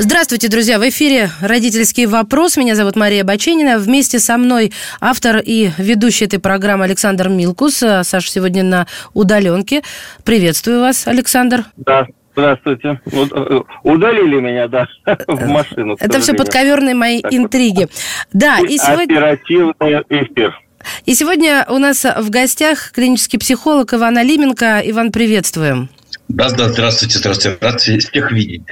Здравствуйте, друзья! В эфире «Родительский вопрос». Меня зовут Мария Баченина. Вместе со мной автор и ведущий этой программы Александр Милкус. Саша сегодня на удаленке. Приветствую вас, Александр. Да, Здравствуйте. Э, удалили меня, да, в машину. Это все подковерные мои интриги. Да, и сегодня... Оперативный эфир. И сегодня у нас в гостях клинический психолог Иван Алименко. Иван, приветствуем. Да, да, здравствуйте, здравствуйте. Рад всех видеть.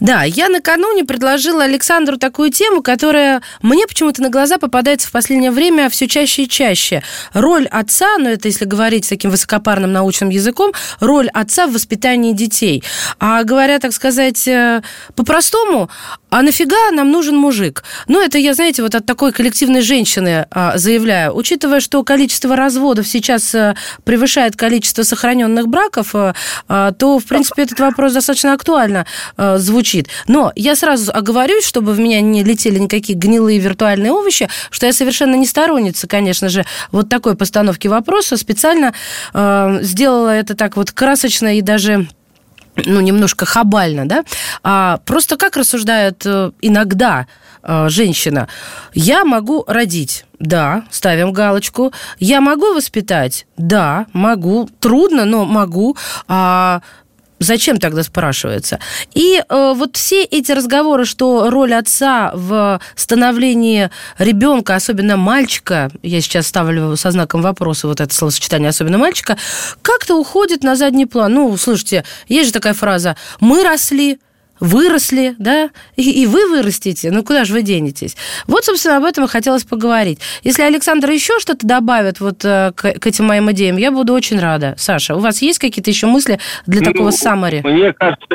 Да, я накануне предложила Александру такую тему, которая мне почему-то на глаза попадается в последнее время все чаще и чаще. Роль отца, ну это если говорить таким высокопарным научным языком, роль отца в воспитании детей. А говоря, так сказать, э, по-простому, а нафига нам нужен мужик? Ну, это я, знаете, вот от такой коллективной женщины а, заявляю. Учитывая, что количество разводов сейчас а, превышает количество сохраненных браков, а, то, в принципе, этот вопрос достаточно актуально а, звучит. Но я сразу оговорюсь, чтобы в меня не летели никакие гнилые виртуальные овощи, что я совершенно не сторонница, конечно же, вот такой постановки вопроса. Специально а, сделала это так вот красочно и даже ну, немножко хабально, да, а просто как рассуждает э, иногда э, женщина, я могу родить, да, ставим галочку, я могу воспитать, да, могу, трудно, но могу, а Зачем тогда спрашивается? И э, вот все эти разговоры, что роль отца в становлении ребенка, особенно мальчика, я сейчас ставлю со знаком вопроса вот это словосочетание, особенно мальчика, как-то уходит на задний план. Ну, слушайте, есть же такая фраза «мы росли», выросли, да, и, и вы вырастете, ну куда же вы денетесь? Вот, собственно, об этом и хотелось поговорить. Если Александр еще что-то добавит вот э, к, к этим моим идеям, я буду очень рада. Саша, у вас есть какие-то еще мысли для ну, такого саммари? Мне кажется,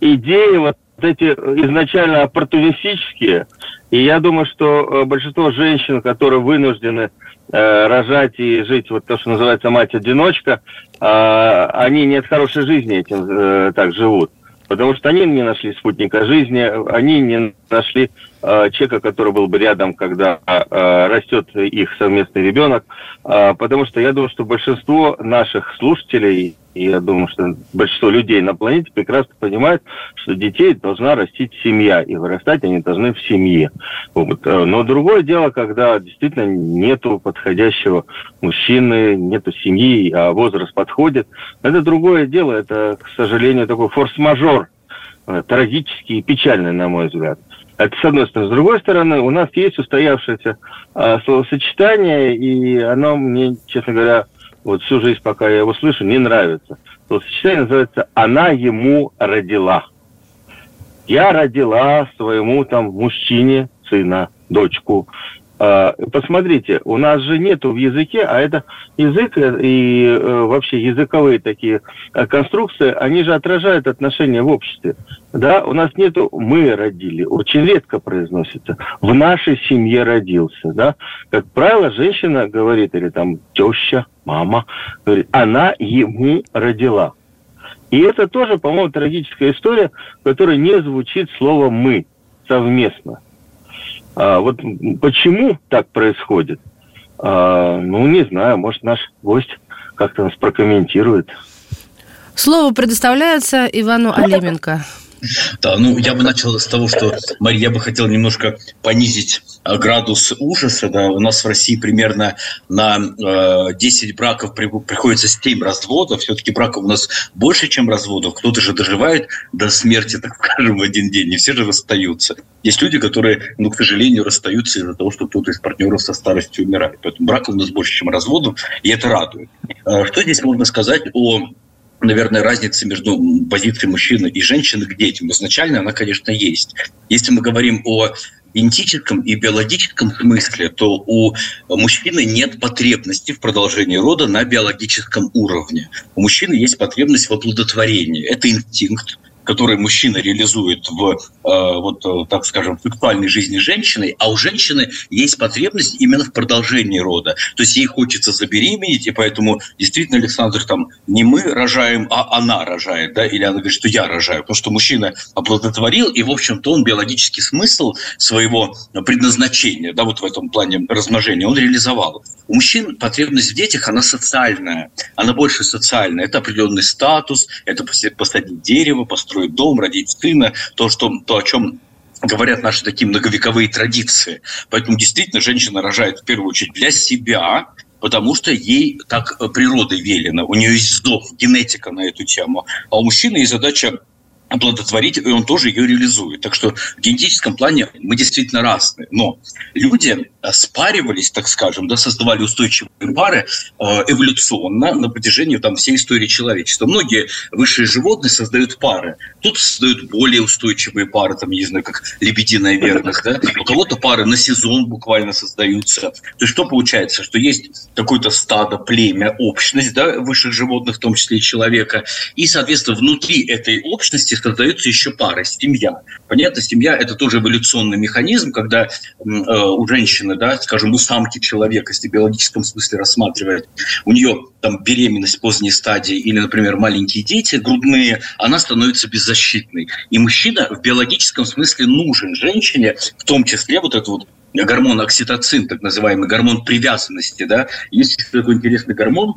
идеи вот эти изначально оппортунистические, и я думаю, что э, большинство женщин, которые вынуждены э, рожать и жить, вот то, что называется мать-одиночка, э, они не от хорошей жизни этим э, так живут потому что они не нашли спутника жизни, они не нашли э, человека, который был бы рядом, когда э, растет их совместный ребенок, э, потому что я думаю, что большинство наших слушателей и я думаю, что большинство людей на планете прекрасно понимают, что детей должна растить семья, и вырастать они должны в семье. Вот. Но другое дело, когда действительно нету подходящего мужчины, нету семьи, а возраст подходит. Это другое дело, это, к сожалению, такой форс-мажор, э, трагический и печальный, на мой взгляд. Это с одной стороны. С другой стороны, у нас есть устоявшееся э, словосочетание, и оно мне, честно говоря, вот всю жизнь, пока я его слышу, не нравится. То сочетание называется «она ему родила». Я родила своему там мужчине сына, дочку. А, посмотрите, у нас же нету в языке, а это язык э, и э, вообще языковые такие э, конструкции, они же отражают отношения в обществе. Да, у нас нету «мы родили», очень редко произносится. В нашей семье родился, да. Как правило, женщина говорит, или там теща, мама, говорит, она ему родила. И это тоже, по-моему, трагическая история, в которой не звучит слово «мы» совместно. А, вот почему так происходит? А, ну, не знаю, может, наш гость как-то нас прокомментирует. Слово предоставляется Ивану Алименко. Да, ну я бы начал с того, что, Мария, я бы хотел немножко понизить градус ужаса. Да. У нас в России примерно на э, 10 браков при, приходится 7 разводов. Все-таки браков у нас больше, чем разводов. Кто-то же доживает до смерти, так скажем, в один день. Не все же расстаются. Есть люди, которые, ну, к сожалению, расстаются из-за того, что кто-то из партнеров со старостью умирает. Поэтому браков у нас больше, чем разводов, и это радует. Э, что здесь можно сказать о наверное, разница между позицией мужчины и женщины к детям. Изначально она, конечно, есть. Если мы говорим о генетическом и биологическом смысле, то у мужчины нет потребности в продолжении рода на биологическом уровне. У мужчины есть потребность в оплодотворении. Это инстинкт, которые мужчина реализует в, э, вот, э, так скажем, сексуальной жизни женщины, а у женщины есть потребность именно в продолжении рода. То есть ей хочется забеременеть, и поэтому действительно, Александр, там не мы рожаем, а она рожает, да, или она говорит, что я рожаю, потому что мужчина оплодотворил, и, в общем-то, он биологический смысл своего предназначения, да, вот в этом плане размножения, он реализовал. У мужчин потребность в детях, она социальная, она больше социальная. Это определенный статус, это посадить дерево, построить дом, родить сына, то, что, то о чем говорят наши такие многовековые традиции. Поэтому действительно женщина рожает в первую очередь для себя, потому что ей так природой велено. У нее есть вздох, генетика на эту тему. А у мужчины есть задача оплодотворить, и он тоже ее реализует. Так что в генетическом плане мы действительно разные. Но люди э, спаривались, так скажем, да, создавали устойчивые пары э, эволюционно на протяжении там, всей истории человечества. Многие высшие животные создают пары. Тут создают более устойчивые пары, там, не знаю, как лебединая верность. Да? У кого-то пары на сезон буквально создаются. То есть что получается? Что есть какое-то стадо, племя, общность да, высших животных, в том числе и человека. И, соответственно, внутри этой общности создаются еще пары, семья. Понятно, семья – это тоже эволюционный механизм, когда э, у женщины, да, скажем, у самки человека, если в биологическом смысле рассматривает, у нее там беременность поздней стадии или, например, маленькие дети грудные, она становится беззащитной. И мужчина в биологическом смысле нужен женщине, в том числе вот этот вот гормон окситоцин, так называемый гормон привязанности, да, есть такой интересный гормон,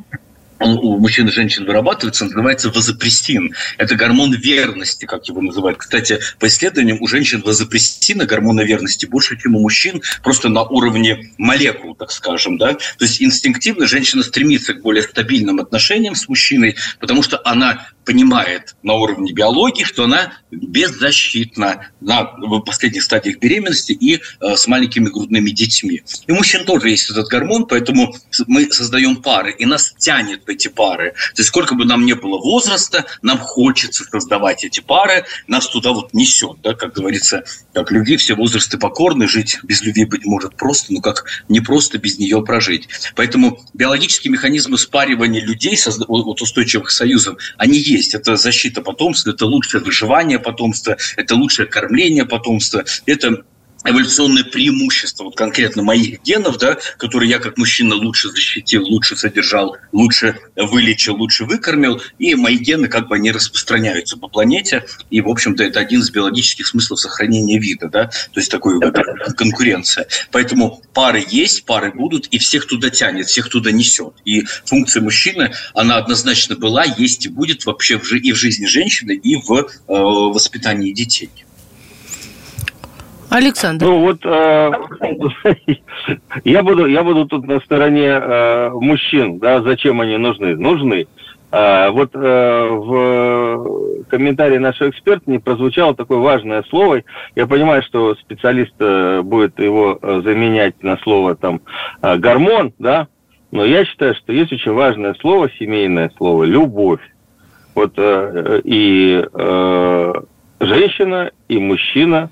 он у мужчин и женщин вырабатывается, называется вазопрессин. Это гормон верности, как его называют. Кстати, по исследованиям у женщин вазопрессина, гормона верности, больше, чем у мужчин, просто на уровне молекул, так скажем. Да? То есть инстинктивно женщина стремится к более стабильным отношениям с мужчиной, потому что она понимает на уровне биологии, что она беззащитна на последних стадиях беременности и э, с маленькими грудными детьми. И у мужчин тоже есть этот гормон, поэтому мы создаем пары, и нас тянет эти пары. То есть сколько бы нам не было возраста, нам хочется создавать эти пары, нас туда вот несет, да, как говорится, как любви все возрасты покорны, жить без любви, быть может, просто, но как не просто без нее прожить. Поэтому биологические механизмы спаривания людей, вот устойчивых союзов, они есть. Это защита потомства, это лучшее выживание потомства, это лучшее кормление потомства, это эволюционное преимущество вот конкретно моих генов, да, которые я как мужчина лучше защитил, лучше содержал, лучше вылечил, лучше выкормил, и мои гены как бы они распространяются по планете, и, в общем-то, это один из биологических смыслов сохранения вида, да, то есть такой конкуренция. Поэтому пары есть, пары будут, и всех туда тянет, всех туда несет. И функция мужчины, она однозначно была, есть и будет вообще и в жизни женщины, и в э, воспитании детей. Александр. Ну вот э, я буду я буду тут на стороне э, мужчин, да, зачем они нужны? Нужны. Э, вот э, в комментарии нашего эксперта не прозвучало такое важное слово. Я понимаю, что специалист э, будет его э, заменять на слово там э, гормон, да, но я считаю, что есть очень важное слово, семейное слово, любовь. Вот э, и э, женщина, и мужчина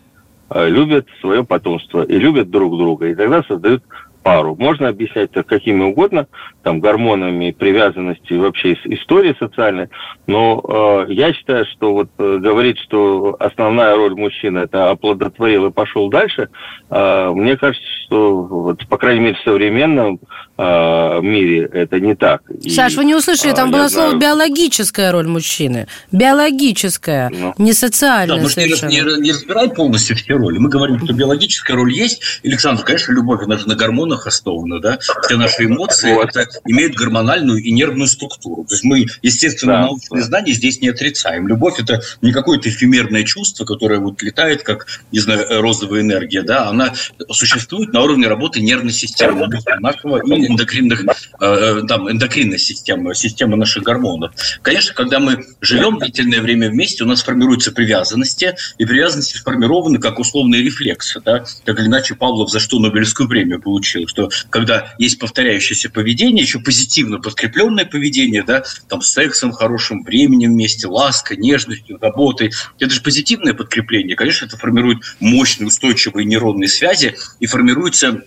любят свое потомство и любят друг друга. И тогда создают пару. Можно объяснять это какими угодно, там, гормонами, привязанностью, вообще историей социальной, но э, я считаю, что вот э, говорить, что основная роль мужчины это оплодотворил и пошел дальше, э, мне кажется, что вот, по крайней мере, в современном э, мире это не так. Саш, вы не услышали, там э, было слово знаю... биологическая роль мужчины. Биологическая, ну. не социальная да, мы совершенно. Не, не, не разбираем полностью все роли. Мы говорим, что биологическая роль есть. Александр, конечно, любовь, она же на гормонах основано, да, все наши эмоции вот. это имеют гормональную и нервную структуру. То есть мы, естественно, да, научные да. знания здесь не отрицаем. Любовь это не какое-то эфемерное чувство, которое вот летает, как, не знаю, розовая энергия, да, она существует на уровне работы нервной системы нашего и эндокринных, э, там, эндокринной системы, системы наших гормонов. Конечно, когда мы живем длительное время вместе, у нас формируются привязанности, и привязанности сформированы как условные рефлексы, да, так или иначе Павлов за что Нобелевскую премию получил, что когда есть повторяющееся поведение, еще позитивно подкрепленное поведение, да, там сексом, хорошим временем вместе, лаской, нежностью, заботой, это же позитивное подкрепление. Конечно, это формирует мощные устойчивые нейронные связи и формируется Э, э,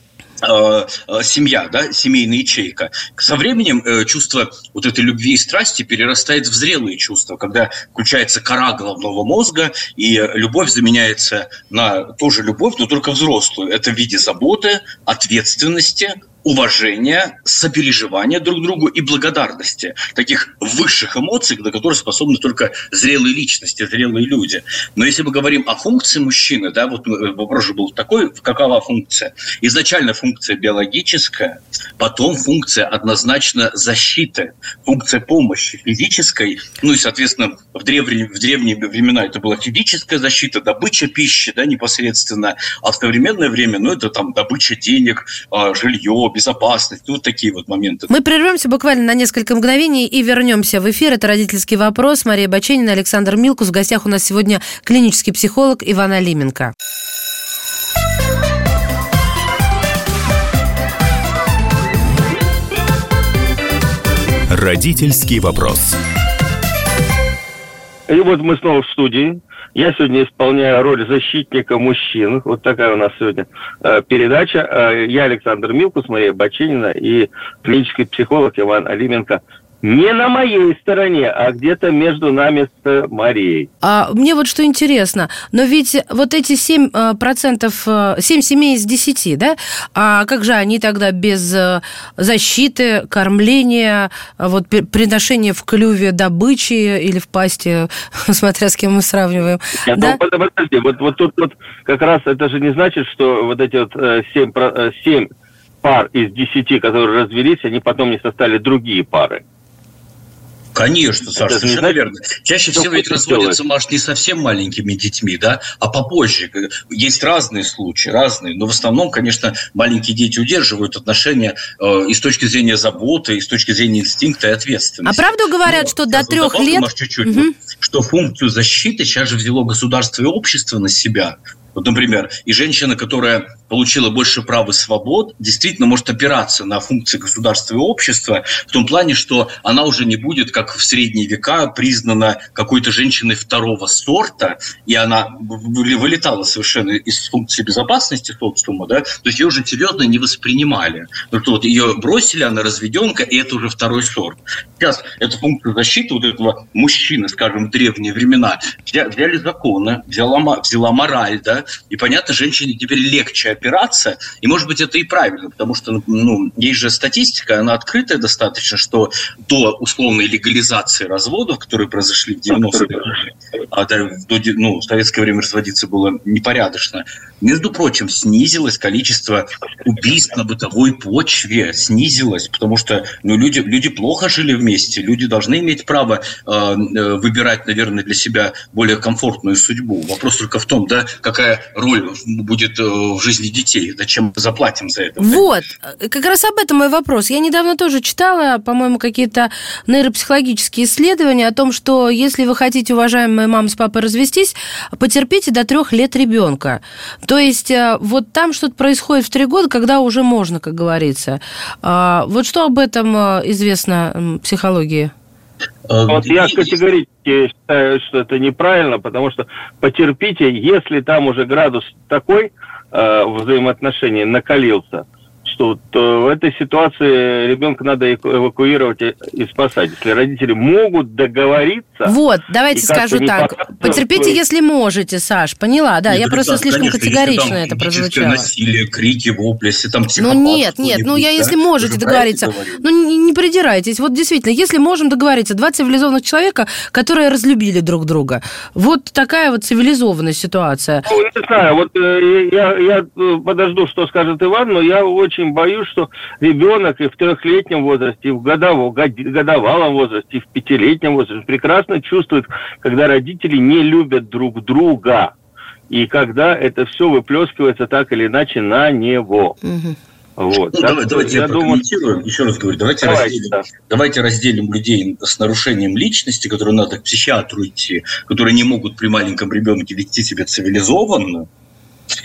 семья, да, семейная ячейка. Со временем э, чувство вот этой любви и страсти перерастает в зрелые чувства, когда включается кора головного мозга, и любовь заменяется на тоже любовь, но только взрослую. Это в виде заботы, ответственности, уважения, сопереживания друг другу и благодарности. Таких высших эмоций, до которых способны только зрелые личности, зрелые люди. Но если мы говорим о функции мужчины, да, вот вопрос же был такой, какова функция? Изначально функция биологическая, потом функция однозначно защиты, функция помощи физической, ну и, соответственно, в древние, в древние времена это была физическая защита, добыча пищи, да, непосредственно, а в современное время, ну, это там добыча денег, а, жилье, безопасность, вот такие вот моменты. Мы прервемся буквально на несколько мгновений и вернемся в эфир. Это «Родительский вопрос». Мария Баченина, Александр Милкус. В гостях у нас сегодня клинический психолог Иван Алименко. Родительский вопрос. И вот мы снова в студии. Я сегодня исполняю роль защитника мужчин. Вот такая у нас сегодня э, передача. Э, я Александр Милкус, Мария Бачинина и клинический психолог Иван Алименко не на моей стороне, а где-то между нами с Марией. А мне вот что интересно, но ведь вот эти 7 э, процентов, 7 э, семей из 10, да, а как же они тогда без э, защиты, кормления, вот приношения в клюве добычи или в пасти, смотря с кем мы сравниваем? Нет, да? ну, подожди, вот, вот тут вот как раз это же не значит, что вот эти вот 7, 7 пар из 10, которые развелись, они потом не составили другие пары. Конечно, Саша, это совершенно верно. Чаще всего ведь разводятся, может, не совсем маленькими детьми, да, а попозже. Есть разные случаи, разные, но в основном, конечно, маленькие дети удерживают отношения э, и с точки зрения заботы, и с точки зрения инстинкта и ответственности. А правду говорят, но, что до трех лет... Чуть-чуть, угу. что функцию защиты сейчас же взяло государство и общество на себя. Вот, например, и женщина, которая получила больше прав и свобод, действительно может опираться на функции государства и общества в том плане, что она уже не будет, как в средние века, признана какой-то женщиной второго сорта, и она вылетала совершенно из функции безопасности социума, да, то есть ее уже серьезно не воспринимали. Ну, вот ее бросили, она разведенка, и это уже второй сорт. Сейчас эту функцию защиты вот этого мужчины, скажем, в древние времена, взяли законы, взяла, взяла мораль, да, и понятно, женщине теперь легче опираться, и может быть это и правильно, потому что ну, есть же статистика, она открытая достаточно, что до условной легализации разводов, которые произошли в 90-е, а до, ну, в советское время разводиться было непорядочно, между прочим, снизилось количество убийств на бытовой почве, снизилось, потому что ну, люди, люди плохо жили вместе, люди должны иметь право э, э выбирать, наверное, для себя более комфортную судьбу. Вопрос только в том, да, какая роль будет э, в жизни детей, зачем мы заплатим за это. Вот, как раз об этом мой вопрос. Я недавно тоже читала, по-моему, какие-то нейропсихологические исследования о том, что если вы хотите, уважаемые мамы с папой, развестись, потерпите до трех лет ребенка. То есть э, вот там что-то происходит в три года, когда уже можно, как говорится. А, вот что об этом э, известно психологии? Э, вот я категорически считаю, что это неправильно, потому что потерпите, если там уже градус такой э, взаимоотношений накалился – что то в этой ситуации ребенка надо эвакуировать и спасать. Если родители могут договориться... Вот, давайте скажу так. Потерпите, если можете, Саш. Поняла, да. Нет, я просто слишком конечно, категорично это прозвучало. насилие, крики, вопли, если там Ну нет, нет, ну я да? если можете договориться. Ну не, не придирайтесь. Вот действительно, если можем договориться, два цивилизованных человека, которые разлюбили друг друга. Вот такая вот цивилизованная ситуация. Ну, не знаю, вот э, я, я э, подожду, что скажет Иван, но я очень очень боюсь, что ребенок и в трехлетнем возрасте, и в годовом, годовалом возрасте, и в пятилетнем возрасте прекрасно чувствует, когда родители не любят друг друга. И когда это все выплескивается так или иначе на него. Вот. Ну, давай, давайте я, я прокомментирую. Думаю... Еще раз говорю, давайте, давайте, разделим, да. давайте разделим людей с нарушением личности, которые надо к психиатру идти, которые не могут при маленьком ребенке вести себя цивилизованно,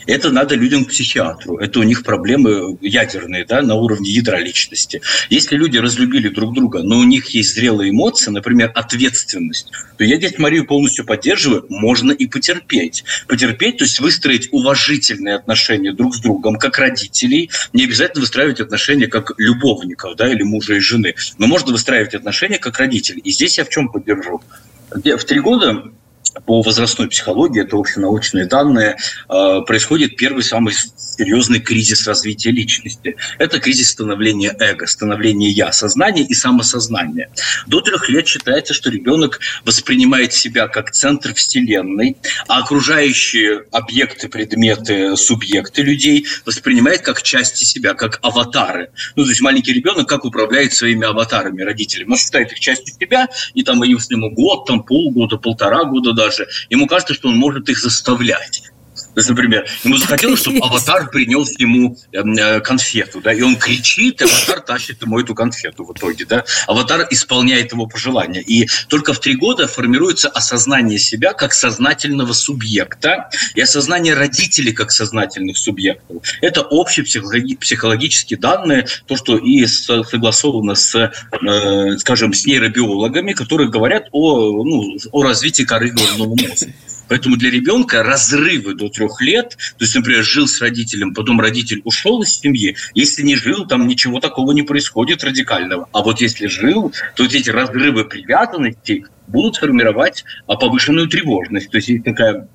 Это надо людям к психиатру. Это у них проблемы ядерные, да, на уровне ядра личности. Если люди разлюбили друг друга, но у них есть зрелые эмоции, например, ответственность, то я дядь Марию полностью поддерживаю, можно и потерпеть. Потерпеть, то есть выстроить уважительные отношения друг с другом, как родителей. Не обязательно выстраивать отношения как любовников, да, или мужа и жены. Но можно выстраивать отношения как родители. И здесь я в чем поддержу? В три года по возрастной психологии, это общенаучные данные, э, происходит первый самый серьезный кризис развития личности. Это кризис становления эго, становления я, сознания и самосознания. До трех лет считается, что ребенок воспринимает себя как центр вселенной, а окружающие объекты, предметы, субъекты людей воспринимает как части себя, как аватары. Ну, то есть маленький ребенок как управляет своими аватарами родителями. Он считает их частью себя, и там, если ему год, там полгода, полтора года даже, ему кажется, что он может их заставлять. То есть, например, ему захотелось, чтобы аватар принес ему эм, э, конфету, да, и он кричит, и аватар тащит ему эту конфету в итоге, да. Аватар исполняет его пожелания. И только в три года формируется осознание себя как сознательного субъекта и осознание родителей как сознательных субъектов. Это общие психологические данные, то, что и согласовано с, э, скажем, с нейробиологами, которые говорят о, ну, о развитии коры головного мозга. Поэтому для ребенка разрывы до трех лет, то есть, например, жил с родителем, потом родитель ушел из семьи, если не жил, там ничего такого не происходит радикального. А вот если жил, то эти разрывы привязанности будут формировать повышенную тревожность. То есть есть такая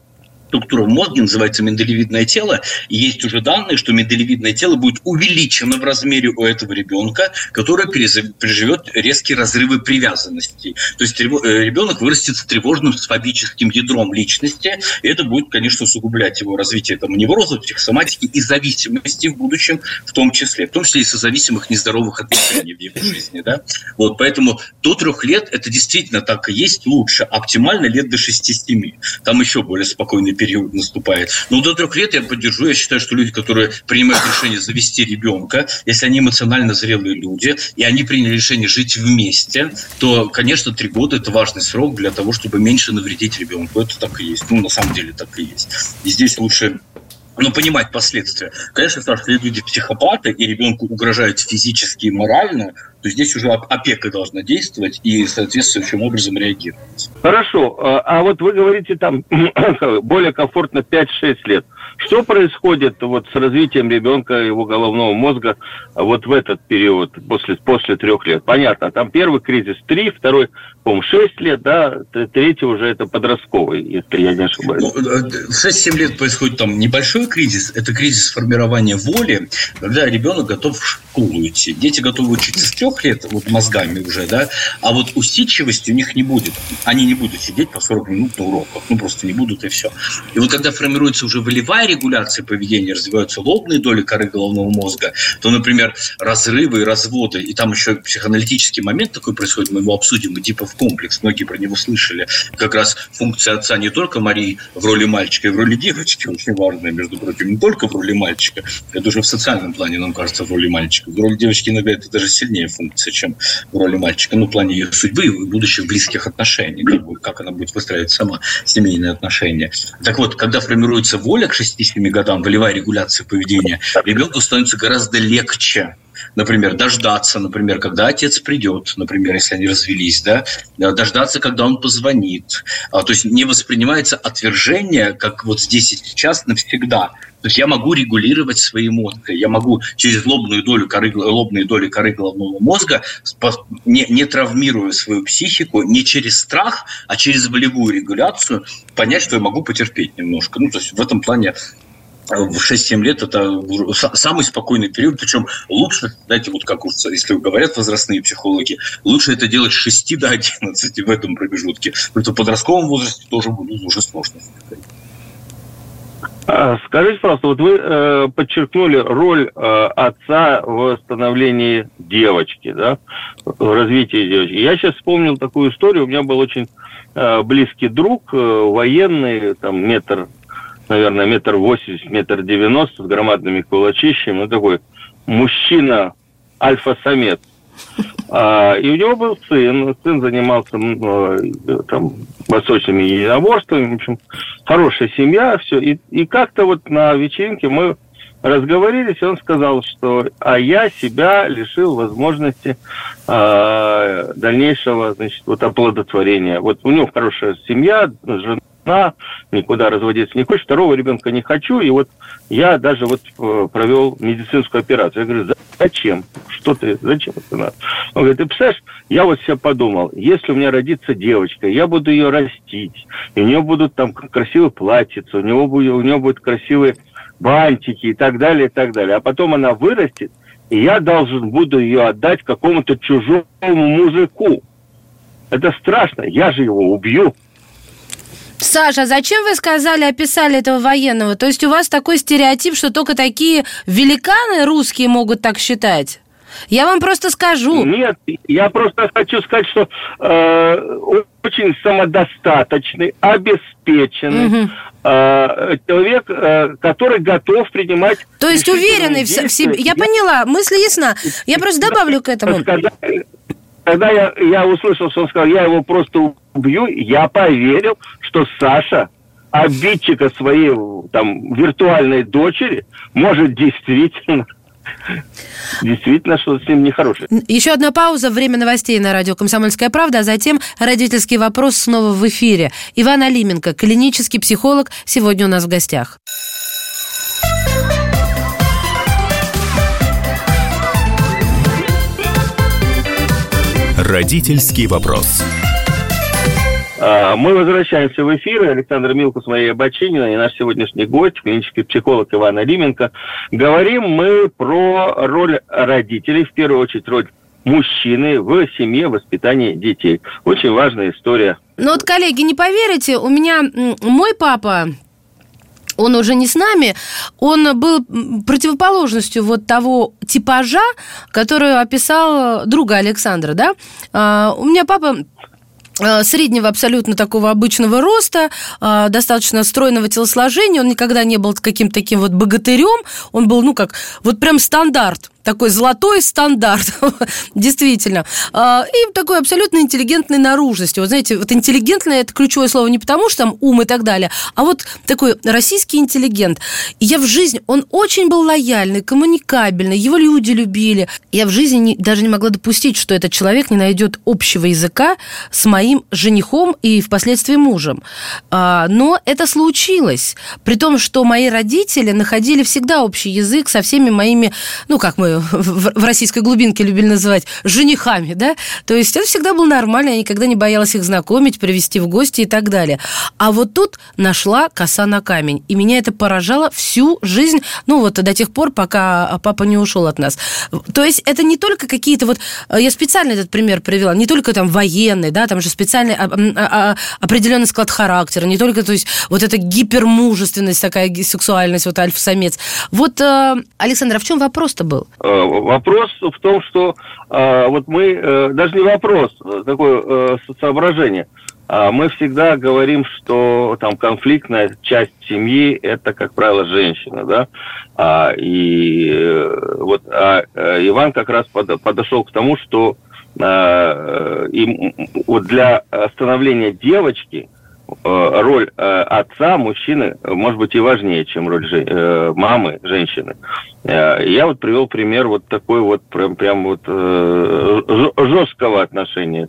структура в мозге, называется миндалевидное тело, есть уже данные, что миндалевидное тело будет увеличено в размере у этого ребенка, который переживет резкие разрывы привязанности. То есть э, ребенок вырастет с тревожным с фобическим ядром личности, и это будет, конечно, усугублять его развитие там, невроза, психосоматики и зависимости в будущем в том числе, в том числе и созависимых нездоровых отношений в его жизни. Да? Вот, поэтому до трех лет это действительно так и есть лучше, оптимально лет до 6-7. Там еще более спокойный период наступает. Но до трех лет я поддержу. Я считаю, что люди, которые принимают решение завести ребенка, если они эмоционально зрелые люди, и они приняли решение жить вместе, то, конечно, три года – это важный срок для того, чтобы меньше навредить ребенку. Это так и есть. Ну, на самом деле так и есть. И здесь лучше ну, понимать последствия. Конечно, если люди психопаты, и ребенку угрожают физически и морально, то здесь уже опека должна действовать и соответствующим образом реагировать. Хорошо. А, а вот вы говорите там более комфортно 5-6 лет. Что происходит вот с развитием ребенка, его головного мозга вот в этот период, после, после трех лет? Понятно, там первый кризис 3, второй, по-моему, 6 лет, да, третий уже это подростковый, если я не ошибаюсь. Ну, в 6-7 лет происходит там небольшой кризис, это кризис формирования воли, когда ребенок готов в идти. Дети готовы учиться с трех лет, вот мозгами уже, да, а вот усидчивости у них не будет. Они не будут сидеть по 40 минут на уроках, ну просто не будут и все. И вот когда формируется уже волевая регуляции поведения, развиваются лобные доли коры головного мозга, то, например, разрывы и разводы, и там еще психоаналитический момент такой происходит, мы его обсудим, Эдипов комплекс, многие про него слышали, как раз функция отца не только Марии в роли мальчика и в роли девочки, очень важная, между прочим, не только в роли мальчика, это уже в социальном плане, нам кажется, в роли мальчика. В роли девочки иногда это даже сильнее функция, чем в роли мальчика, ну, в плане ее судьбы и будущих близких отношений, как, как она будет выстраивать сама семейные отношения. Так вот, когда формируется воля к 6-7 годам, волевая регуляция поведения, ребенку становится гораздо легче например, дождаться, например, когда отец придет, например, если они развелись, да, дождаться, когда он позвонит. А, то есть не воспринимается отвержение, как вот здесь и сейчас, навсегда. То есть я могу регулировать свои эмоции, я могу через лобную долю коры, лобные доли коры головного мозга, не, не травмируя свою психику, не через страх, а через волевую регуляцию понять, что я могу потерпеть немножко. Ну, то есть в этом плане в 6-7 лет это самый спокойный период, причем лучше, знаете, вот как если говорят возрастные психологи, лучше это делать с 6 до 11 в этом промежутке, потому в подростковом возрасте тоже будут уже сложности. А, скажите, пожалуйста, вот вы э, подчеркнули роль э, отца в становлении девочки, да, в развитии девочки. Я сейчас вспомнил такую историю. У меня был очень э, близкий друг, э, военный, там метр, наверное, метр восемьдесят, метр девяносто, с громадными кулачищами, ну такой мужчина, альфа-самец. А, и у него был сын. Сын занимался э, там, восточными единоборствами. В общем, хорошая семья, все. И, и как-то вот на вечеринке мы разговорились, и он сказал, что а я себя лишил возможности э, дальнейшего, значит, вот оплодотворения. Вот у него хорошая семья, жена, никуда разводиться не хочет, второго ребенка не хочу, и вот я даже вот э, провел медицинскую операцию. Я говорю, зачем? Что ты, зачем это надо? Он говорит, ты представляешь, я вот себе подумал, если у меня родится девочка, я буду ее растить, и у нее будут там красивые платьица, у него будет, у нее будут красивые бантики и так далее, и так далее. А потом она вырастет, и я должен буду ее отдать какому-то чужому мужику. Это страшно, я же его убью. Саша, зачем вы сказали, описали этого военного? То есть у вас такой стереотип, что только такие великаны русские могут так считать? Я вам просто скажу. Нет, я просто хочу сказать, что э, очень самодостаточный, обеспеченный, угу. э, человек, э, который готов принимать... То есть уверенный в, в себе. Я, я поняла, мысль ясна. Я просто добавлю к этому. Когда, когда я, я услышал, что он сказал, я его просто убью, я поверил, что Саша обидчика своей там виртуальной дочери может действительно Действительно, что с ним нехорошее. Еще одна пауза, время новостей на радио «Комсомольская правда», а затем родительский вопрос снова в эфире. Иван Алименко, клинический психолог, сегодня у нас в гостях. Родительский вопрос. А, мы возвращаемся в эфир. Александр Милкус, Мария Бачинина и наш сегодняшний гость, клинический психолог Иван Алименко. Говорим мы про роль родителей, в первую очередь роль мужчины в семье, воспитании детей. Очень важная история. Ну вот, коллеги, не поверите, у меня мой папа, он уже не с нами, он был противоположностью вот того типажа, который описал друга Александра, да. А, у меня папа среднего абсолютно такого обычного роста, э, достаточно стройного телосложения, он никогда не был каким-то таким вот богатырем, он был, ну, как, вот прям стандарт, такой золотой стандарт, действительно. А, и такой абсолютно интеллигентной наружности. Вот знаете, вот интеллигентное – это ключевое слово не потому, что там ум и так далее, а вот такой российский интеллигент. И я в жизни, он очень был лояльный, коммуникабельный, его люди любили. Я в жизни не, даже не могла допустить, что этот человек не найдет общего языка с моим женихом и впоследствии мужем. А, но это случилось. При том, что мои родители находили всегда общий язык со всеми моими, ну, как мы в российской глубинке любили называть, женихами, да? То есть это всегда было нормально, я никогда не боялась их знакомить, привести в гости и так далее. А вот тут нашла коса на камень, и меня это поражало всю жизнь, ну вот до тех пор, пока папа не ушел от нас. То есть это не только какие-то вот, я специально этот пример привела, не только там военный, да, там же специальный а, а, определенный склад характера, не только, то есть вот эта гипермужественность, такая сексуальность, вот альфа-самец. Вот, э, Александр, а в чем вопрос-то был? Э, вопрос в том, что э, вот мы, э, даже не вопрос, такое соображение, а мы всегда говорим, что там конфликтная часть семьи это, как правило, женщина, да, а, и вот а, Иван как раз подошел к тому, что а, и, вот для становления девочки роль э, отца, мужчины, может быть, и важнее, чем роль жен... Э, мамы, женщины. Я вот привел пример вот такой вот прям, прям вот жесткого отношения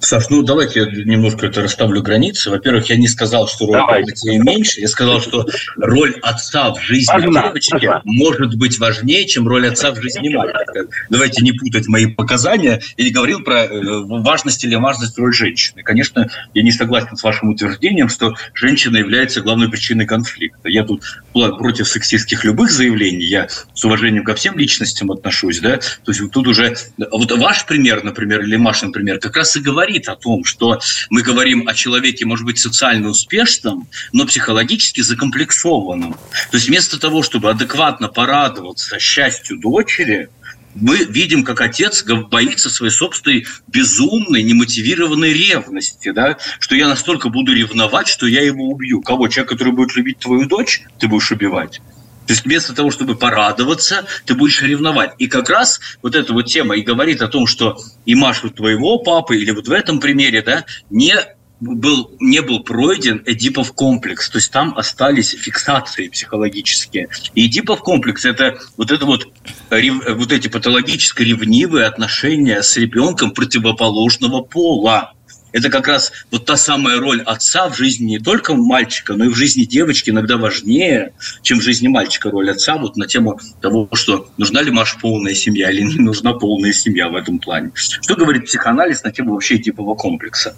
Саш, ну давайте я немножко это расставлю границы. Во-первых, я не сказал, что роль детей меньше. Я сказал, что роль отца в жизни Одна. девочки Одна. может быть важнее, чем роль отца в жизни мальчика. Давайте не путать мои показания. Я не говорил про э, важность или важность роли женщины. Конечно, я не согласен с вашим утверждением, что женщина является главной причиной конфликта. Я тут против сексистских любых заявлений. Я с уважением ко всем личностям отношусь. Да? То есть тут уже... Вот ваш пример, например, или Машин пример, как раз и говорит о том, что мы говорим о человеке, может быть, социально успешном, но психологически закомплексованном. То есть вместо того, чтобы адекватно порадоваться счастью дочери, мы видим, как отец боится своей собственной безумной, немотивированной ревности, да, что я настолько буду ревновать, что я его убью. Кого? Человек, который будет любить твою дочь, ты будешь убивать? То есть вместо того, чтобы порадоваться, ты будешь ревновать. И как раз вот эта вот тема и говорит о том, что и Машу твоего папы, или вот в этом примере, да, не был, не был пройден Эдипов комплекс, то есть там остались фиксации психологические. И Эдипов комплекс – это вот это вот, вот эти патологически ревнивые отношения с ребенком противоположного пола. Это как раз вот та самая роль отца в жизни не только мальчика, но и в жизни девочки иногда важнее, чем в жизни мальчика роль отца вот на тему того, что нужна ли Маш полная семья или не нужна полная семья в этом плане. Что говорит психоанализ на тему вообще типового комплекса?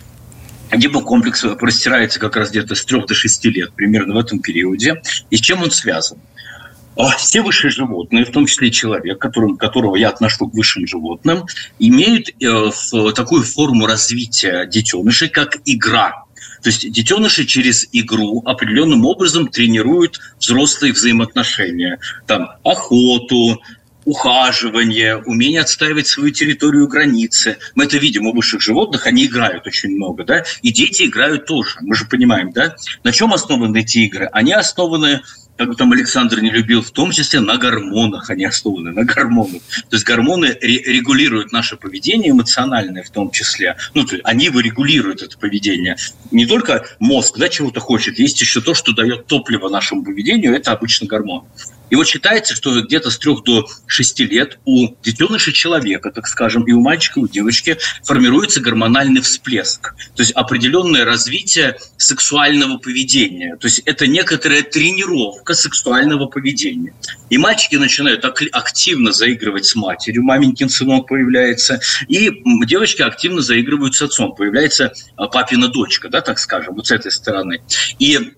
Гипокомплекс простирается как раз где-то с 3 до 6 лет, примерно в этом периоде. И с чем он связан? А, все высшие животные, в том числе человек, которым, которого я отношу к высшим животным, имеют э, такую форму развития детенышей, как игра. То есть детеныши через игру определенным образом тренируют взрослые взаимоотношения. Там охоту, ухаживание, умение отстаивать свою территорию границы. Мы это видим у высших животных, они играют очень много, да, и дети играют тоже, мы же понимаем, да. На чем основаны эти игры? Они основаны как там Александр не любил, в том числе на гормонах они основаны, на гормонах. То есть гормоны регулируют наше поведение эмоциональное в том числе. Ну, то есть они регулируют это поведение. Не только мозг да, чего-то хочет, есть еще то, что дает топливо нашему поведению, это обычно гормон. И вот считается, что где-то с трех до шести лет у детеныша человека, так скажем, и у мальчика, и у девочки формируется гормональный всплеск. То есть определенное развитие сексуального поведения. То есть это некоторая тренировка сексуального поведения. И мальчики начинают активно заигрывать с матерью, маменькин сынок появляется, и девочки активно заигрывают с отцом. Появляется а, папина дочка, да, так скажем, вот с этой стороны. И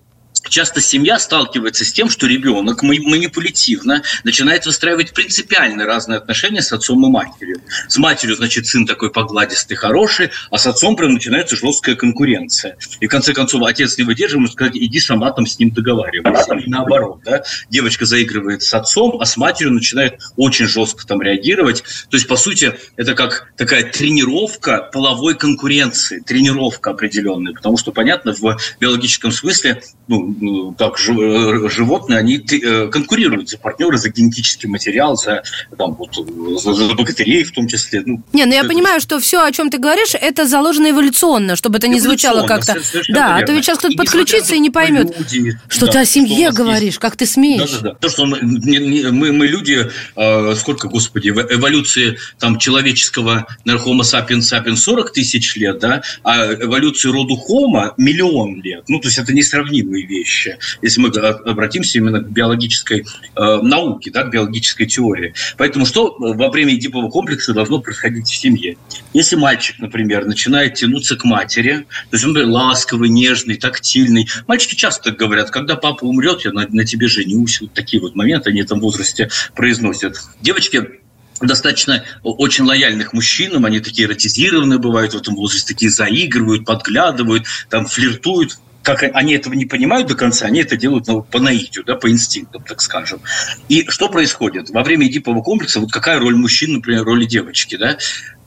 часто семья сталкивается с тем, что ребенок манипулятивно начинает выстраивать принципиально разные отношения с отцом и матерью. С матерью, значит, сын такой погладистый, хороший, а с отцом прям начинается жесткая конкуренция. И в конце концов отец не выдерживает, сказать, иди сама там с ним договаривайся. И наоборот, да, девочка заигрывает с отцом, а с матерью начинает очень жестко там реагировать. То есть, по сути, это как такая тренировка половой конкуренции, тренировка определенная, потому что, понятно, в биологическом смысле ну, как э, животные, они э, конкурируют за партнеры, за генетический материал, за, там, вот, за, за богатырей в том числе. Ну, не, ну я это... понимаю, что все, о чем ты говоришь, это заложено эволюционно, чтобы это не звучало как-то. Да, верно. а то ведь сейчас кто-то и подключится и не поймет, люди, что да, ты о семье говоришь, есть. как ты смеешь. Да, да, да. То, что мы, мы, мы люди, э, сколько, господи, в эволюции там человеческого, наверное, Homo sapiens sapiens 40 тысяч лет, да, а эволюции роду Homo миллион лет. Ну, то есть это несравнимые вещи вещи, если мы обратимся именно к биологической э, науке, да, к биологической теории. Поэтому что во время эдипового комплекса должно происходить в семье? Если мальчик, например, начинает тянуться к матери, то есть он ласковый, нежный, тактильный. Мальчики часто говорят, когда папа умрет, я на, на тебе женюсь. Вот такие вот моменты они в этом возрасте произносят. Девочки достаточно очень лояльных мужчинам, они такие эротизированные бывают в этом возрасте, такие заигрывают, подглядывают, там флиртуют как они этого не понимают до конца, они это делают ну, по наитию, да, по инстинктам, так скажем. И что происходит? Во время эдипового комплекса, вот какая роль мужчин, например, роли девочки, да?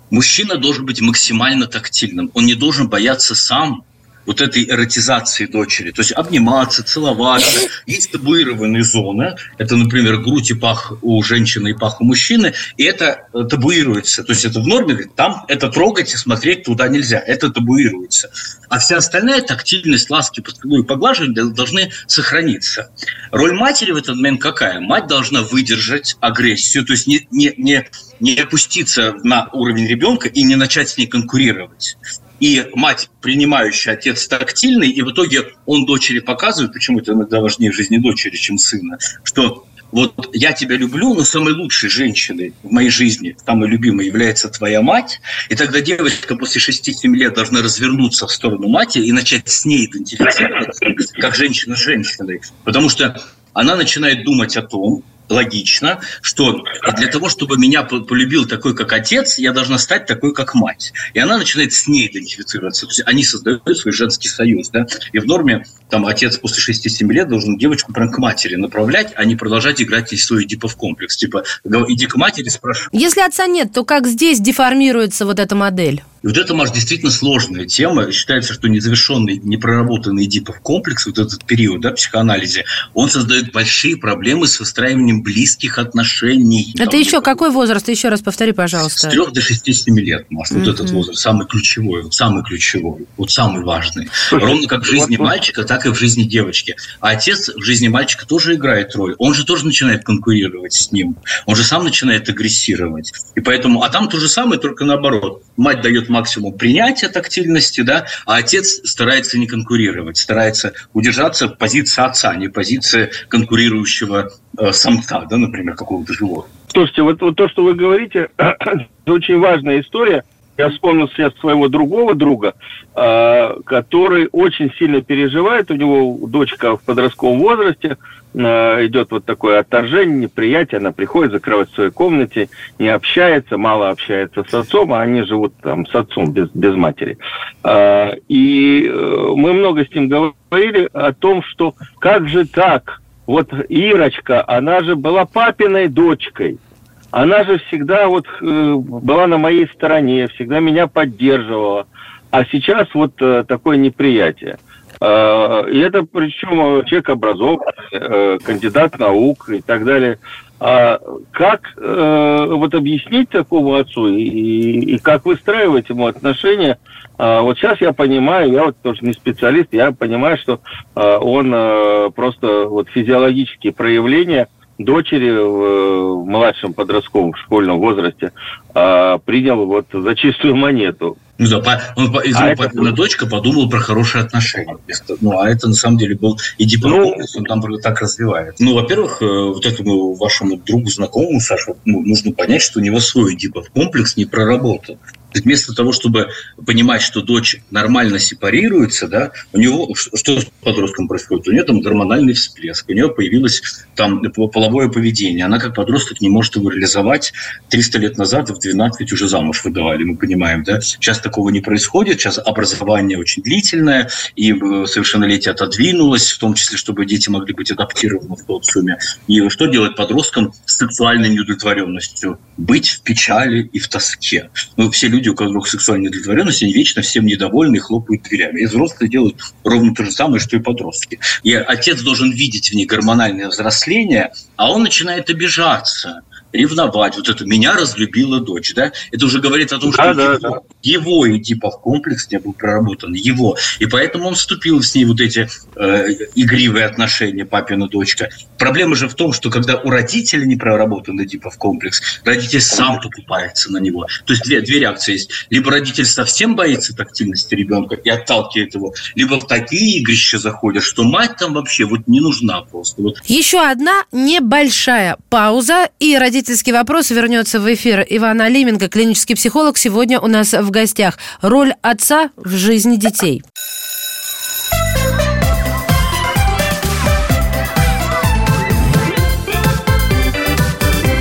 Мужчина должен быть максимально тактильным. Он не должен бояться сам вот этой эротизации дочери. То есть обниматься, целоваться. Есть табуированные зоны. Это, например, грудь и пах у женщины и пах у мужчины. И это э, табуируется. То есть это в норме. Там это трогать и смотреть туда нельзя. Это табуируется. А вся остальная тактильность, ласки, поцелуй и поглаживание должны сохраниться. Роль матери в этот момент какая? Мать должна выдержать агрессию. То есть не, не, не, не опуститься на уровень ребенка и не начать с ней конкурировать. И мать принимающая, отец тактильный, и в итоге он дочери показывает, почему это иногда важнее в жизни дочери, чем сына, что вот я тебя люблю, но самой лучшей женщиной в моей жизни, самой любимой является твоя мать, и тогда девочка после 6-7 лет должна развернуться в сторону матери и начать с ней идентифицироваться, как женщина с женщиной, потому что она начинает думать о том, логично, что для того, чтобы меня полюбил такой, как отец, я должна стать такой, как мать. И она начинает с ней идентифицироваться. То есть они создают свой женский союз. Да? И в норме там отец после 6-7 лет должен девочку прям к матери направлять, а не продолжать играть в свой дипов комплекс. Типа, иди к матери, спрашивай. Если отца нет, то как здесь деформируется вот эта модель? И вот это, Маш, действительно сложная тема. Считается, что незавершенный, непроработанный Эдипов комплекс, вот этот период да, психоанализе, он создает большие проблемы с выстраиванием близких отношений. Это Там, еще какой возраст? Еще раз повтори, пожалуйста. С 3 до 6-7 лет, Маш, вот mm-hmm. этот возраст, самый ключевой, самый ключевой, вот самый важный. Ровно как в жизни вот, мальчика, так и в жизни девочки. А отец в жизни мальчика тоже играет роль. Он же тоже начинает конкурировать с ним. Он же сам начинает агрессировать. И поэтому, а там то же самое, только наоборот. Мать дает максимум принятия тактильности, да, а отец старается не конкурировать, старается удержаться в позиции отца, а не позиции конкурирующего э, самца, да, например, какого-то животного. Слушайте, вот, вот то, что вы говорите, это очень важная история. Я вспомнил сейчас своего другого друга, э, который очень сильно переживает. У него дочка в подростковом возрасте, э, идет вот такое отторжение, неприятие. Она приходит, закрывается в своей комнате, не общается, мало общается с отцом, а они живут там с отцом без, без матери. Э, и э, мы много с ним говорили о том, что как же так? Вот Ирочка, она же была папиной дочкой – она же всегда вот э, была на моей стороне, всегда меня поддерживала. А сейчас вот э, такое неприятие. Э, и это причем человек образованный, кандидат наук и так далее. А как вот объяснить такому отцу и, и как выстраивать ему отношения? А вот сейчас я понимаю, я вот тоже не специалист, я понимаю, что он просто вот физиологические проявления – дочери в, младшем подростковом школьном возрасте а, принял вот за чистую монету. Ну да, он, из а это... папина дочка подумал про хорошие отношения. Ну, а это на самом деле был Эдипов ну, он там так развивает. Ну, во-первых, э, вот этому вашему другу, знакомому, Саша, ну, нужно понять, что у него свой Эдипов комплекс не проработан вместо того, чтобы понимать, что дочь нормально сепарируется, да, у него что с подростком происходит? У нее там гормональный всплеск, у нее появилось там половое поведение. Она как подросток не может его реализовать. 300 лет назад в 12 уже замуж выдавали, мы понимаем, да. Сейчас такого не происходит, сейчас образование очень длительное, и э, совершеннолетие отодвинулось, в том числе, чтобы дети могли быть адаптированы в социуме. И что делать подросткам с сексуальной неудовлетворенностью? Быть в печали и в тоске. Ну, все люди люди, у которых сексуальная удовлетворенность, они вечно всем недовольны и хлопают дверями. И взрослые делают ровно то же самое, что и подростки. И отец должен видеть в них гормональное взросление, а он начинает обижаться ревновать. Вот это «меня разлюбила дочь», да? Это уже говорит о том, что да, его, да. его Эдипов комплекс не был проработан, его. И поэтому он вступил с ней вот эти э, игривые отношения папина-дочка. Проблема же в том, что когда у родителя не проработан Эдипов комплекс, родитель сам покупается на него. То есть две, две реакции есть. Либо родитель совсем боится тактильности ребенка и отталкивает его, либо в такие игрища заходят, что мать там вообще вот не нужна просто. Вот. Еще одна небольшая пауза, и родитель Родительский вопрос вернется в эфир. Иван Алименко, клинический психолог, сегодня у нас в гостях. Роль отца в жизни детей.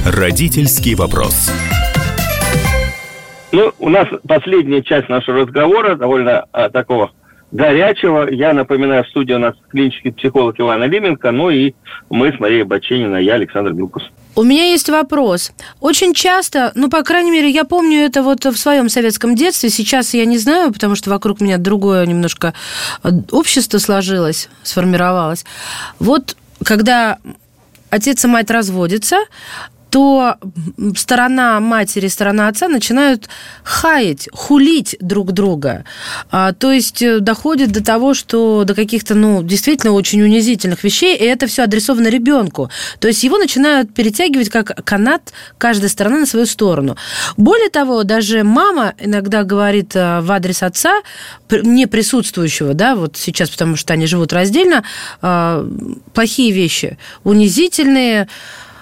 Родительский вопрос. Ну, у нас последняя часть нашего разговора, довольно а, такого горячего. Я напоминаю, в студии у нас клинический психолог Иван Алименко, ну и мы с Марией Баченина, я Александр Глюкус. У меня есть вопрос. Очень часто, ну, по крайней мере, я помню это вот в своем советском детстве, сейчас я не знаю, потому что вокруг меня другое немножко э, общество сложилось, сформировалось. Вот когда отец и мать разводятся, то сторона матери, сторона отца начинают хаять, хулить друг друга. А, то есть э, доходит до того, что до каких-то, ну, действительно очень унизительных вещей, и это все адресовано ребенку. То есть его начинают перетягивать как канат каждая сторона на свою сторону. Более того, даже мама иногда говорит э, в адрес отца, не присутствующего, да, вот сейчас, потому что они живут раздельно, э, плохие вещи, унизительные,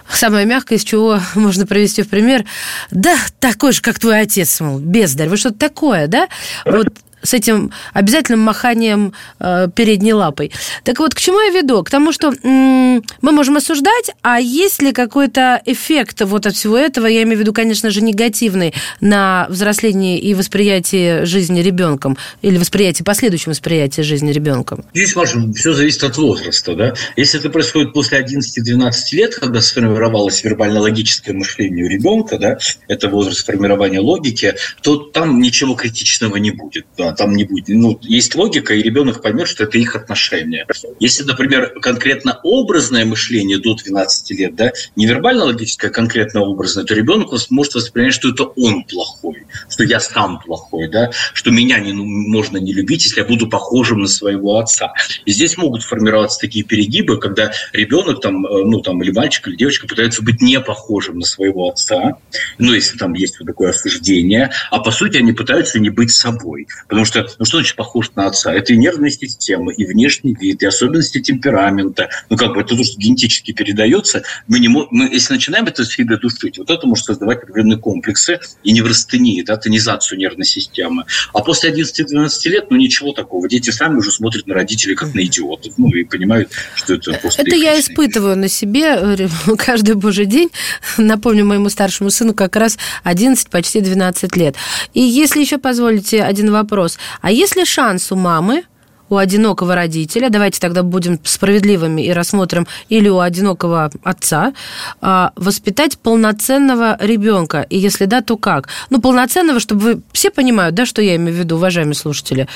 самое мягкое, из чего можно привести в пример, да, такой же, как твой отец, мол, бездарь, вот что-то такое, да? Вот с этим обязательным маханием э, передней лапой. Так вот, к чему я веду? К тому, что м- мы можем осуждать, а есть ли какой-то эффект вот от всего этого, я имею в виду, конечно же, негативный на взросление и восприятие жизни ребенком, или восприятие, последующем восприятии жизни ребенком? Здесь, Маша, все зависит от возраста. Да? Если это происходит после 11-12 лет, когда сформировалось вербально-логическое мышление у ребенка, да, это возраст формирования логики, то там ничего критичного не будет. Да, там не будет. Ну, есть логика, и ребенок поймет, что это их отношения. Если, например, конкретно образное мышление до 12 лет, да, не вербально-логическое, а конкретно образное, то ребенок может воспринять, что это он плохой, что я сам плохой, да, что меня не, ну, можно не любить, если я буду похожим на своего отца. И здесь могут формироваться такие перегибы, когда ребенок там, э, ну, там, или мальчик, или девочка пытаются быть не похожим на своего отца, ну, если там есть вот такое осуждение, а по сути они пытаются не быть собой. Потому что, ну, что значит похож на отца? Это и нервная система, и внешний вид, и особенности темперамента. Ну, как бы это то, что генетически передается. Мы не мы, если начинаем это с фига душить, вот это может создавать определенные комплексы и неврастении, да, тонизацию нервной системы. А после 11-12 лет, ну, ничего такого. Дети сами уже смотрят на родителей как на идиотов, ну, и понимают, что это просто... Это я испытываю на себе э, каждый божий день. Напомню моему старшему сыну как раз 11, почти 12 лет. И если еще позволите один вопрос. А есть ли шанс у мамы у одинокого родителя, давайте тогда будем справедливыми и рассмотрим, или у одинокого отца, а, воспитать полноценного ребенка? И если да, то как? Ну, полноценного, чтобы вы все понимают, да, что я имею в виду, уважаемые слушатели.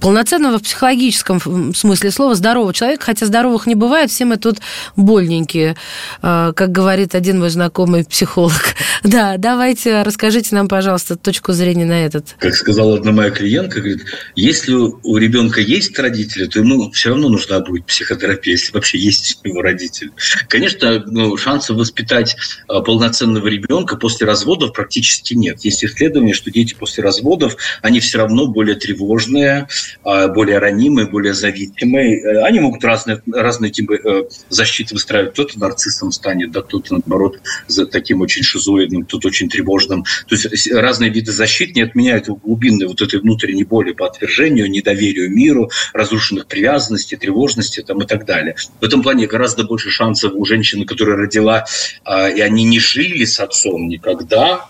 Полноценного в психологическом смысле слова здорового человека, хотя здоровых не бывает, все мы тут больненькие, а, как говорит один мой знакомый психолог. Да, давайте расскажите нам, пожалуйста, точку зрения на этот. Как сказала одна моя клиентка, говорит, если у ребенка есть родители, то ему все равно нужна будет психотерапия, если вообще есть его родители. Конечно, ну, шансов воспитать а, полноценного ребенка после разводов практически нет. Есть исследования, что дети после разводов, они все равно более тревожные, а, более ранимые, более зависимые. Э, они могут разные, разные типы э, защиты выстраивать. Кто-то нарциссом станет, да, кто-то, наоборот, за таким очень шизоидным, кто-то очень тревожным. То есть разные виды защит не отменяют глубинной вот этой внутренней боли по отвержению, недоверию миру, миру, разрушенных привязанностей, тревожности там, и так далее. В этом плане гораздо больше шансов у женщины, которая родила, а, и они не жили с отцом никогда,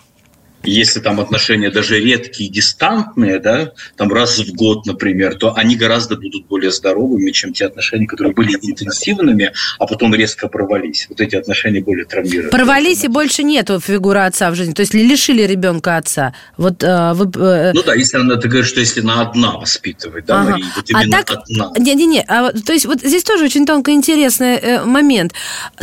если там отношения даже редкие дистантные, да, там раз в год, например, то они гораздо будут более здоровыми, чем те отношения, которые были интенсивными, а потом резко провались. Вот эти отношения более травмируют. Провались и больше нету фигуры отца в жизни, то есть лишили ребенка отца. Вот э, вы... Э... Ну да, если она, ты говоришь, что если на одна воспитывать, да, ага. Мария, вот а именно а так... одна. Не-не-не, а, то есть вот здесь тоже очень тонко интересный э, момент.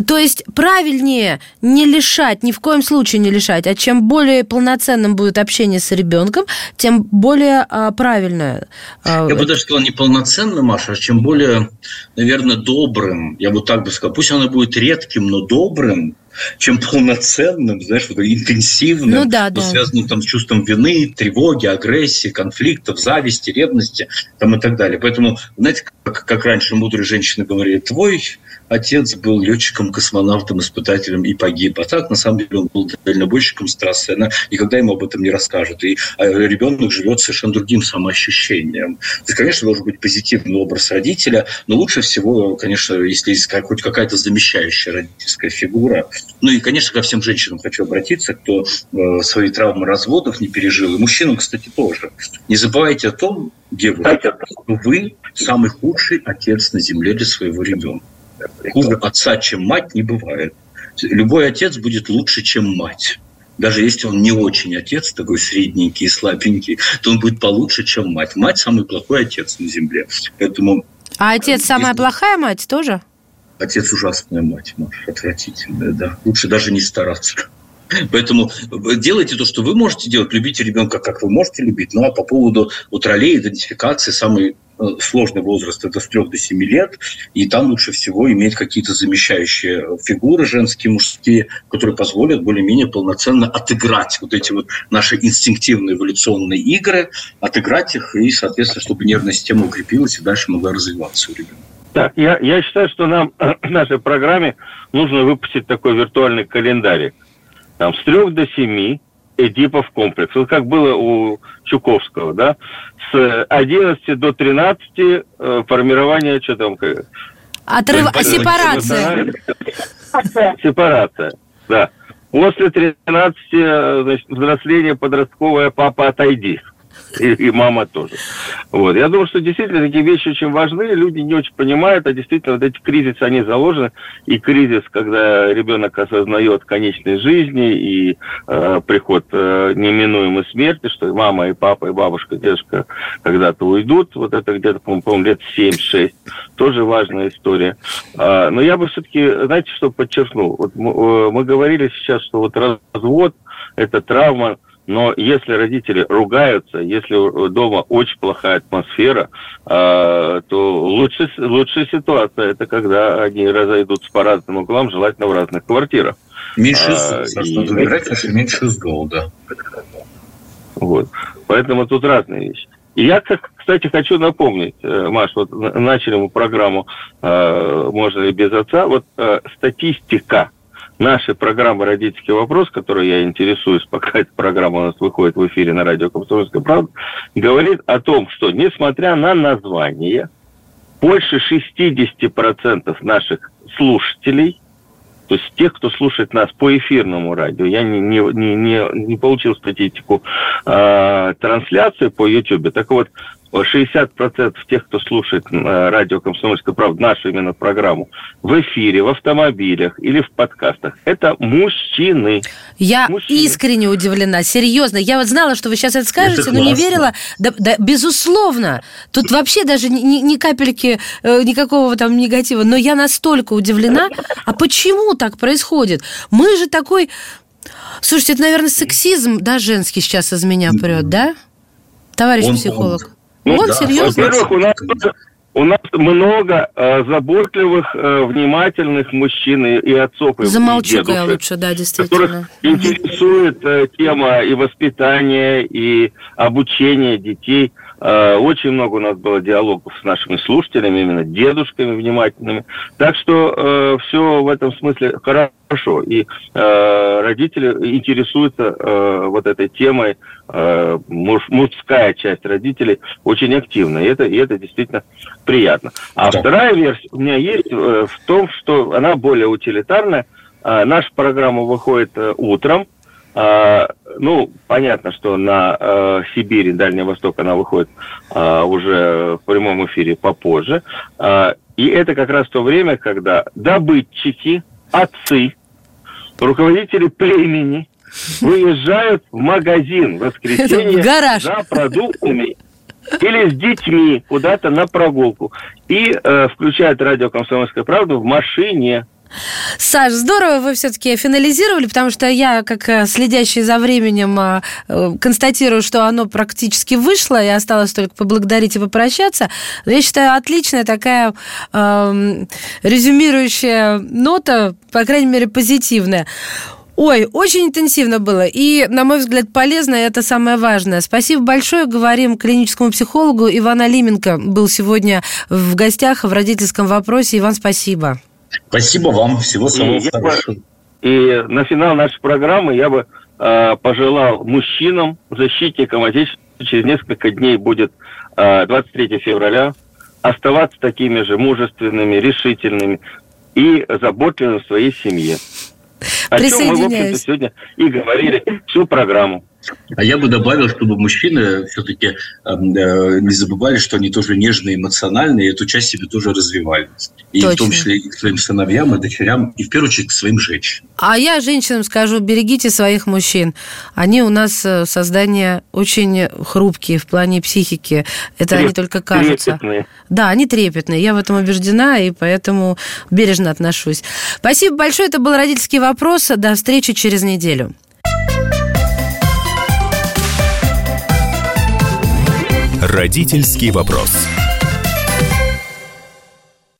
То есть правильнее не лишать, ни в коем случае не лишать, а чем более полноценно полноценным будет общение с ребенком, тем более а, правильное. А, я бы даже сказал не полноценным, Маша, а чем более, наверное, добрым. Я бы так бы сказал. Пусть оно будет редким, но добрым, чем полноценным, знаешь, вот, интенсивным, ну, да, да. связанным там, с чувством вины, тревоги, агрессии, конфликтов, зависти, ревности там, и так далее. Поэтому, знаете, как, как раньше мудрые женщины говорили, твой отец был летчиком, космонавтом, испытателем и погиб. А так, на самом деле, он был дальнобойщиком с трассы. Она никогда ему об этом не расскажет. И а, ребенок живет совершенно другим самоощущением. То есть, конечно, должен быть позитивный образ родителя, но лучше всего, конечно, если есть хоть какая-то замещающая родительская фигура. Ну и, конечно, ко всем женщинам хочу обратиться, кто э, свои травмы разводов не пережил. И мужчинам, кстати, тоже. Не забывайте о том, девушка, что вы самый худший отец на земле для своего ребенка. Хуже отца, чем мать, не бывает. Любой отец будет лучше, чем мать. Даже если он не очень отец, такой средненький и слабенький, то он будет получше, чем мать. Мать самый плохой отец на земле. Поэтому а отец самая плохая мать тоже? Отец ужасная мать, Маша, отвратительная, да. Лучше даже не стараться. Поэтому делайте то, что вы можете делать, любите ребенка, как вы можете любить. Ну а по поводу вот ролей, идентификации, самый э, сложный возраст это с 3 до 7 лет, и там лучше всего иметь какие-то замещающие фигуры женские, мужские, которые позволят более-менее полноценно отыграть вот эти вот наши инстинктивные эволюционные игры, отыграть их, и, соответственно, чтобы нервная система укрепилась и дальше могла развиваться у ребенка. Так, я, я считаю, что нам в нашей программе нужно выпустить такой виртуальный календарь там с трех до семи Эдипов комплекс. Вот как было у Чуковского, да? С 11 до 13 э, формирование, что там... Отрыв... Сепарация. Сепарация, да. После 13 э, значит, взросления подростковое «папа, отойди» и, и мама тоже. Вот. Я думаю, что действительно такие вещи очень важны, люди не очень понимают, а действительно вот эти кризисы, они заложены, и кризис, когда ребенок осознает конечной жизни и э, приход э, неминуемой смерти, что мама, и папа, и бабушка, и дедушка когда-то уйдут, вот это где-то, по-моему, лет 7-6, тоже важная история. А, но я бы все-таки, знаете, что подчеркнул? Вот мы, э, мы говорили сейчас, что вот развод – это травма, но если родители ругаются, если дома очень плохая атмосфера, а, то лучше, лучшая ситуация – это когда они разойдутся по разным углам, желательно в разных квартирах. Меньше, а, и... выбирать, меньше зол, да. Вот. Поэтому тут разные вещи. И я, кстати, хочу напомнить, э, Маш, вот начали мы программу э, «Можно ли без отца?» Вот э, статистика нашей программы «Родительский вопрос», которой я интересуюсь, пока эта программа у нас выходит в эфире на радио «Комсомольская правда», говорит о том, что, несмотря на название, больше 60% наших слушателей, то есть тех, кто слушает нас по эфирному радио, я не, не, не, не получил статистику э, трансляции по YouTube, так вот, 60% тех, кто слушает э, радио «Комсомольская правда», нашу именно программу, в эфире, в автомобилях или в подкастах, это мужчины. Я мужчины. искренне удивлена, серьезно. Я вот знала, что вы сейчас это скажете, это но не верила. Да, да, безусловно. Тут вообще даже ни, ни капельки э, никакого там негатива. Но я настолько удивлена. А почему так происходит? Мы же такой... Слушайте, это, наверное, сексизм, да, женский сейчас из меня прет, да? Товарищ он, психолог. Он ну, вот, да. серьезно. Во-первых, у нас, у нас много э, заботливых, э, внимательных мужчин и, и отцов. Замолчу-ка я лучше, да, действительно. Которых интересует э, тема и воспитания, и обучения детей. Э, очень много у нас было диалогов с нашими слушателями, именно дедушками внимательными. Так что э, все в этом смысле хорошо. И э, родители интересуются э, вот этой темой, э, муж, мужская часть родителей очень активно. И это, и это действительно приятно. А да. вторая версия у меня есть э, в том, что она более утилитарная. Э, наша программа выходит э, утром, ну, понятно, что на э, Сибири, Дальний Восток она выходит э, уже в прямом эфире попозже. Э, и это как раз то время, когда добытчики, отцы, руководители племени выезжают в магазин в воскресенье за продуктами или с детьми куда-то на прогулку и э, включают радио «Комсомольская правда» в машине. Саш, здорово вы все-таки финализировали, потому что я, как э, следящий за временем, э, э, констатирую, что оно практически вышло, и осталось только поблагодарить и попрощаться. Я считаю, отличная такая э, резюмирующая нота, по крайней мере, позитивная. Ой, очень интенсивно было. И, на мой взгляд, полезно, и это самое важное. Спасибо большое. Говорим клиническому психологу. Иван Алименко был сегодня в гостях в родительском вопросе. Иван, спасибо. Спасибо вам. Всего самого и хорошего. И на финал нашей программы я бы э, пожелал мужчинам, защитникам Отечества, через несколько дней будет э, 23 февраля, оставаться такими же мужественными, решительными и заботливыми в своей семье. О чем мы, в общем-то, сегодня и говорили всю программу. А я бы добавил, чтобы мужчины все-таки эм, э, не забывали, что они тоже нежные, эмоциональные, и эту часть себе тоже развивали. И Точно. в том числе и к своим сыновьям, и дочерям, и в первую очередь к своим женщинам. А я женщинам скажу, берегите своих мужчин. Они у нас э, создания очень хрупкие в плане психики. Это Треп, они только кажутся. Трепетные. Да, они трепетные. Я в этом убеждена, и поэтому бережно отношусь. Спасибо большое. Это был родительский вопрос. До встречи через неделю. Родительский вопрос.